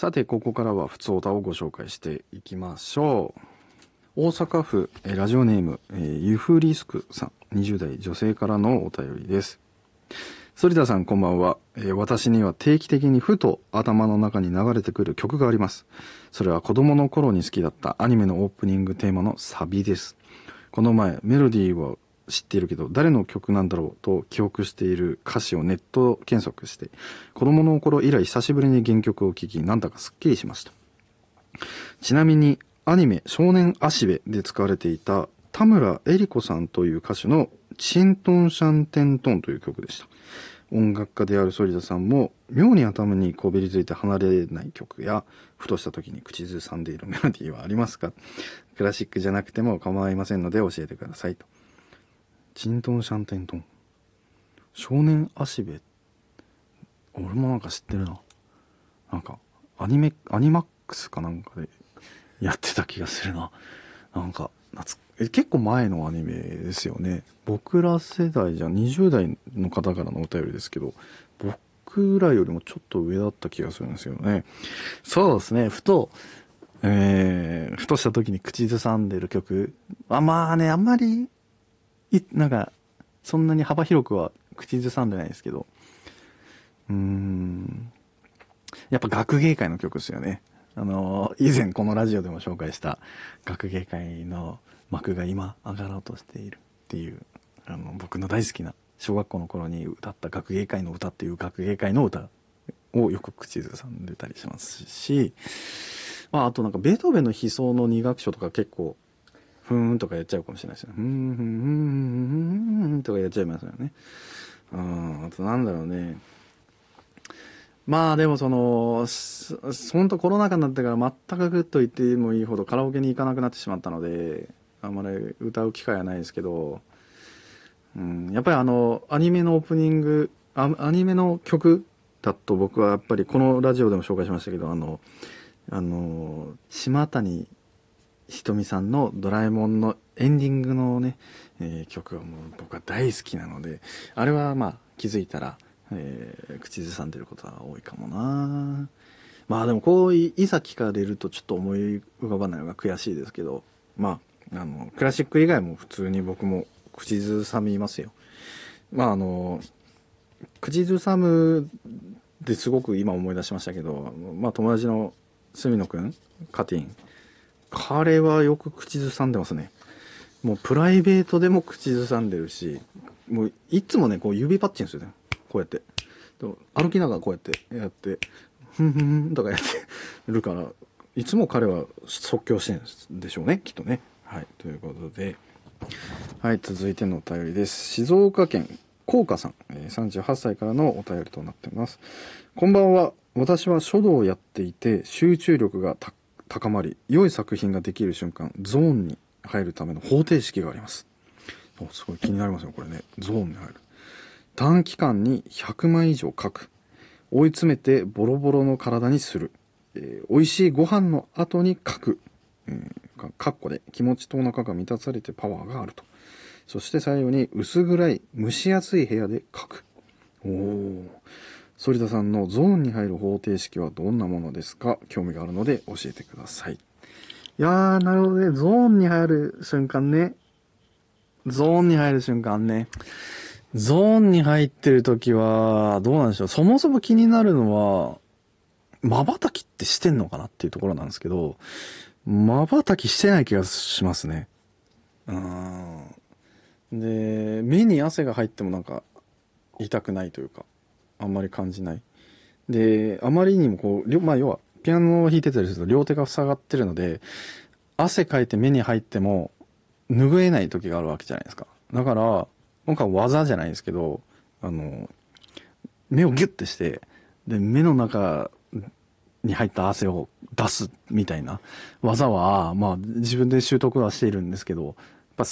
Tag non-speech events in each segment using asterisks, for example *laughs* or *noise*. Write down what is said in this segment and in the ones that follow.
さて、ここからは普通歌をご紹介していきましょう。大阪府、えラジオネーム、えユフリスクさん、20代女性からのお便りです。反田さんこんばんは、えー、私には定期的にふと頭の中に流れてくる曲があります。それは子供の頃に好きだったアニメのオープニングテーマのサビです。この前、メロディーは知っているけど、誰の曲なんだろうと記憶している歌詞をネット検索して、子供の頃以来久しぶりに原曲を聴き、なんだかスッキリしました。ちなみに、アニメ少年足部で使われていた田村恵里子さんという歌手のチントンシャンテントンという曲でした。音楽家である反田さんも妙に頭にこびりついて離れない曲やふとした時に口ずさんでいるメロディーはありますか？クラシックじゃなくても構いませんので教えてくださいと。チントンシャンテントン。少年足部。俺もなんか知ってるな。なんかアニメ、アニマックスかなんかで *laughs* やってた気がするな。なんかえ結構前のアニメですよね僕ら世代じゃ20代の方からのお便りですけど僕らよりもちょっと上だった気がするんですよねそうですねふとえー、ふとした時に口ずさんでる曲あまあねあんまりいなんかそんなに幅広くは口ずさんでないですけど。うーん。やっぱ学芸会の曲ですよね。あの以前このラジオでも紹介した学芸会の幕が今上がろうとしているっていうあの僕の大好きな小学校の頃に歌った学芸会の歌っていう学芸会の歌をよく口ずさんでたりしますし、まあ、あとなんかベートーベンの悲壮の2楽章とか結構ふーんとかやっちゃうかもしれないですよ。ふーん、ふーん、ふーん、ふーんとかやっちゃいますよね。うん、あとなんだろうね。まあでもその、本当コロナ禍になってから全くグッと言ってもいいほどカラオケに行かなくなってしまったので、あんまり歌う機会はないですけど、うん、やっぱりあの、アニメのオープニング、アアニメの曲だと僕はやっぱりこのラジオでも紹介しましたけど、あの、あの、島谷ひとみさんのドラえもんのエンディングのね、えー、曲はもう僕は大好きなので、あれはまあ気づいたら、えー、口ずさんでることは多いかもな。まあでもこういざ聞かれるとちょっと思い浮かばないのが悔しいですけどまああのクラシック以外も普通に僕も口ずさみますよ。まああの口ずさむですごく今思い出しましたけど、まあ、友達の角野くんカティン彼はよく口ずさんでますね。もうプライベートでも口ずさんでるしもういつもねこう指パッチンするねこうやって。歩きながらこうやってやってふんふんとかやってるからいつも彼は即興してるんでしょうねきっとね。はいということで。はい続いてのお便りです。静岡県甲賀さん。38歳からのお便りとなっています。こんばんは。私は書道をやっていて集中力が高まり良い作品ができる瞬間ゾーンに入るための方程式があります。すごい気になりますよこれね。ゾーンに入る。短期間に100枚以上書く。追い詰めてボロボロの体にする、えー、美味しいご飯の後に書く、えー、かっこで気持ちとお腹が満たされてパワーがあると。そして最後に薄暗い蒸し暑い部屋で書く。おお反田さんのゾーンに入る方程式はどんなものですか？興味があるので教えてくださいいやーなるほどねゾーンに入る瞬間ねゾーンに入る瞬間ねゾーンに入ってる時は、どうなんでしょう。そもそも気になるのは、瞬きってしてんのかなっていうところなんですけど、瞬きしてない気がしますね。うん。で、目に汗が入ってもなんか、痛くないというか、あんまり感じない。で、あまりにもこう、まあ要は、ピアノを弾いてたりすると両手が塞がってるので、汗かいて目に入っても、拭えない時があるわけじゃないですか。だから、今回技じゃないですけど、あの、目をギュッてして、で、目の中に入った汗を出すみたいな技は、まあ自分で習得はしているんですけど、やっぱ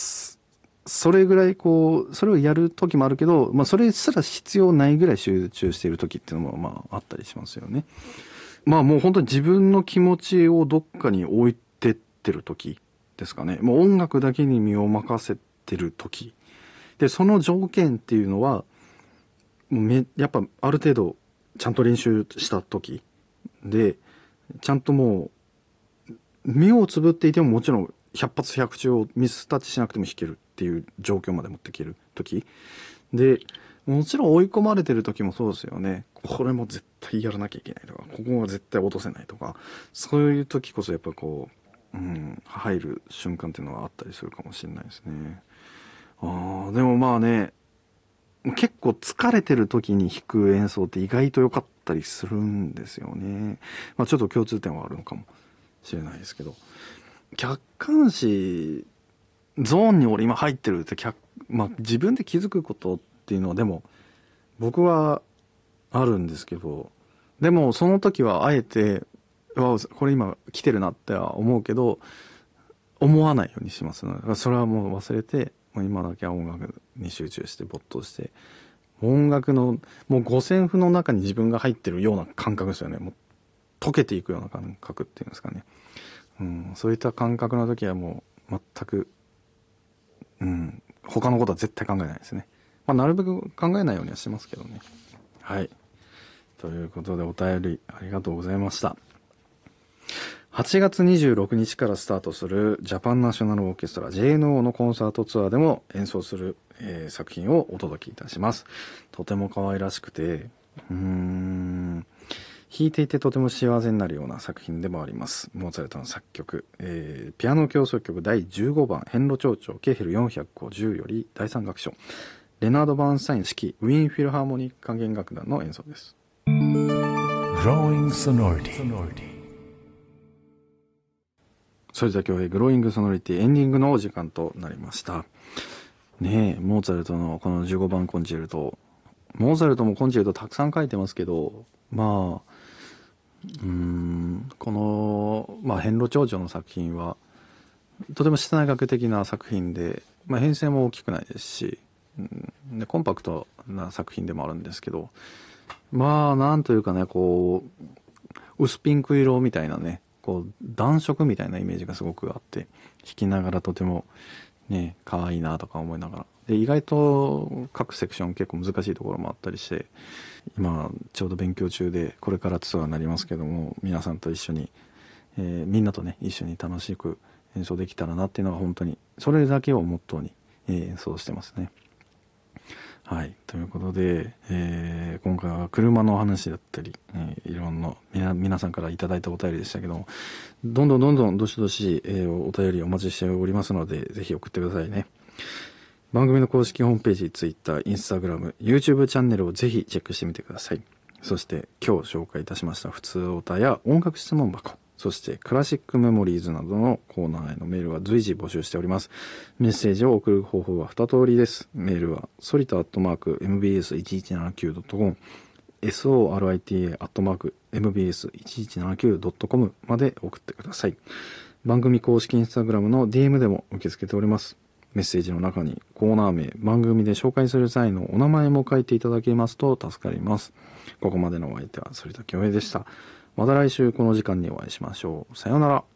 それぐらいこう、それをやる時もあるけど、まあそれすら必要ないぐらい集中している時っていうのもまああったりしますよね。まあもう本当に自分の気持ちをどっかに置いてってる時ですかね。もう音楽だけに身を任せてる時でその条件っていうのはもうめやっぱある程度ちゃんと練習した時でちゃんともう、目をつぶっていてももちろん百発百中をミスタッチしなくても弾けるっていう状況まで持っていける時で、もちろん追い込まれてる時もそうですよね。これも絶対やらなきゃいけないとか、ここは絶対落とせないとか、そういう時こそやっぱこう、うん、入る瞬間っていうのはあったりするかもしれないですね。あ、でもまあね、結構疲れてる時に弾く演奏って意外と良かったりするんですよね。まあちょっと共通点はあるのかもしれないですけど。客観視、ゾーンに俺今入ってるって客、まあ自分で気づくことっていうのはでも僕はあるんですけど、でもその時はあえて、わこれ今来てるなっては思うけど、思わないようにしますので、それはもう忘れて、もう今だけは音楽に集中して没頭して、音楽の、もう五線譜の中に自分が入ってるような感覚ですよね。もう溶けていくような感覚っていうんですかね。うん、そういった感覚の時はもう全く、うん、他のことは絶対考えないですね。まあ、なるべく考えないようにはしてますけどね。はい。ということでお便りありがとうございました。8月26日からスタートするジャパンナショナルオーケストラ JNO のコンサートツアーでも演奏する、えー、作品をお届けいたします。とても可愛らしくて、うーん、弾いていてとても幸せになるような作品でもあります。モーツァルトの作曲、えー、ピアノ協奏曲第15番、変路長調、ケーヘル450より第3楽章、レナード・バーンスタイン式ウィーンフィルハーモニック管弦楽団の演奏です。それでは今日グローイングソノリティエンディングのお時間となりました。ねえ、モーツァルトのこの15番コンチェルト。モーツァルトもコンチェルトたくさん書いてますけど、まあ、うん、この、まあ、変路長女の作品は、とても室内学的な作品で、まあ、編成も大きくないですし、うん。でコンパクトな作品でもあるんですけどまあなんというかねこう薄ピンク色みたいなねこう暖色みたいなイメージがすごくあって弾きながらとてもね可愛いなとか思いながらで意外と各セクション結構難しいところもあったりして今ちょうど勉強中でこれからツアーになりますけども皆さんと一緒に、えー、みんなとね一緒に楽しく演奏できたらなっていうのが本当にそれだけをモットーに、え、演奏してますね。はい。ということで、えー、今回は車の話だったり、えー、いろんな皆、さんからいただいたお便りでしたけども、どんどんどんどんどしどし、えー、お便りお待ちしておりますので、ぜひ送ってくださいね。番組の公式ホームページ、Twitter、Instagram、YouTube チャンネルをぜひチェックしてみてください。そして今日紹介いたしました普通オタや音楽質問箱、そしてクラシックメモリーズなどのコーナーへのメールは随時募集しております。メッセージを送る方法は2通りです。メールはソリタアットマーク mbs1179.com sorita アットマーク mbs1179.com まで送ってください。番組公式インスタグラムの DM でも受け付けております。メッセージの中にコーナー名、番組で紹介する際のお名前も書いていただけますと助かります。ここまでのお相手は反田恭平でした。また来週この時間にお会いしましょう。さようなら。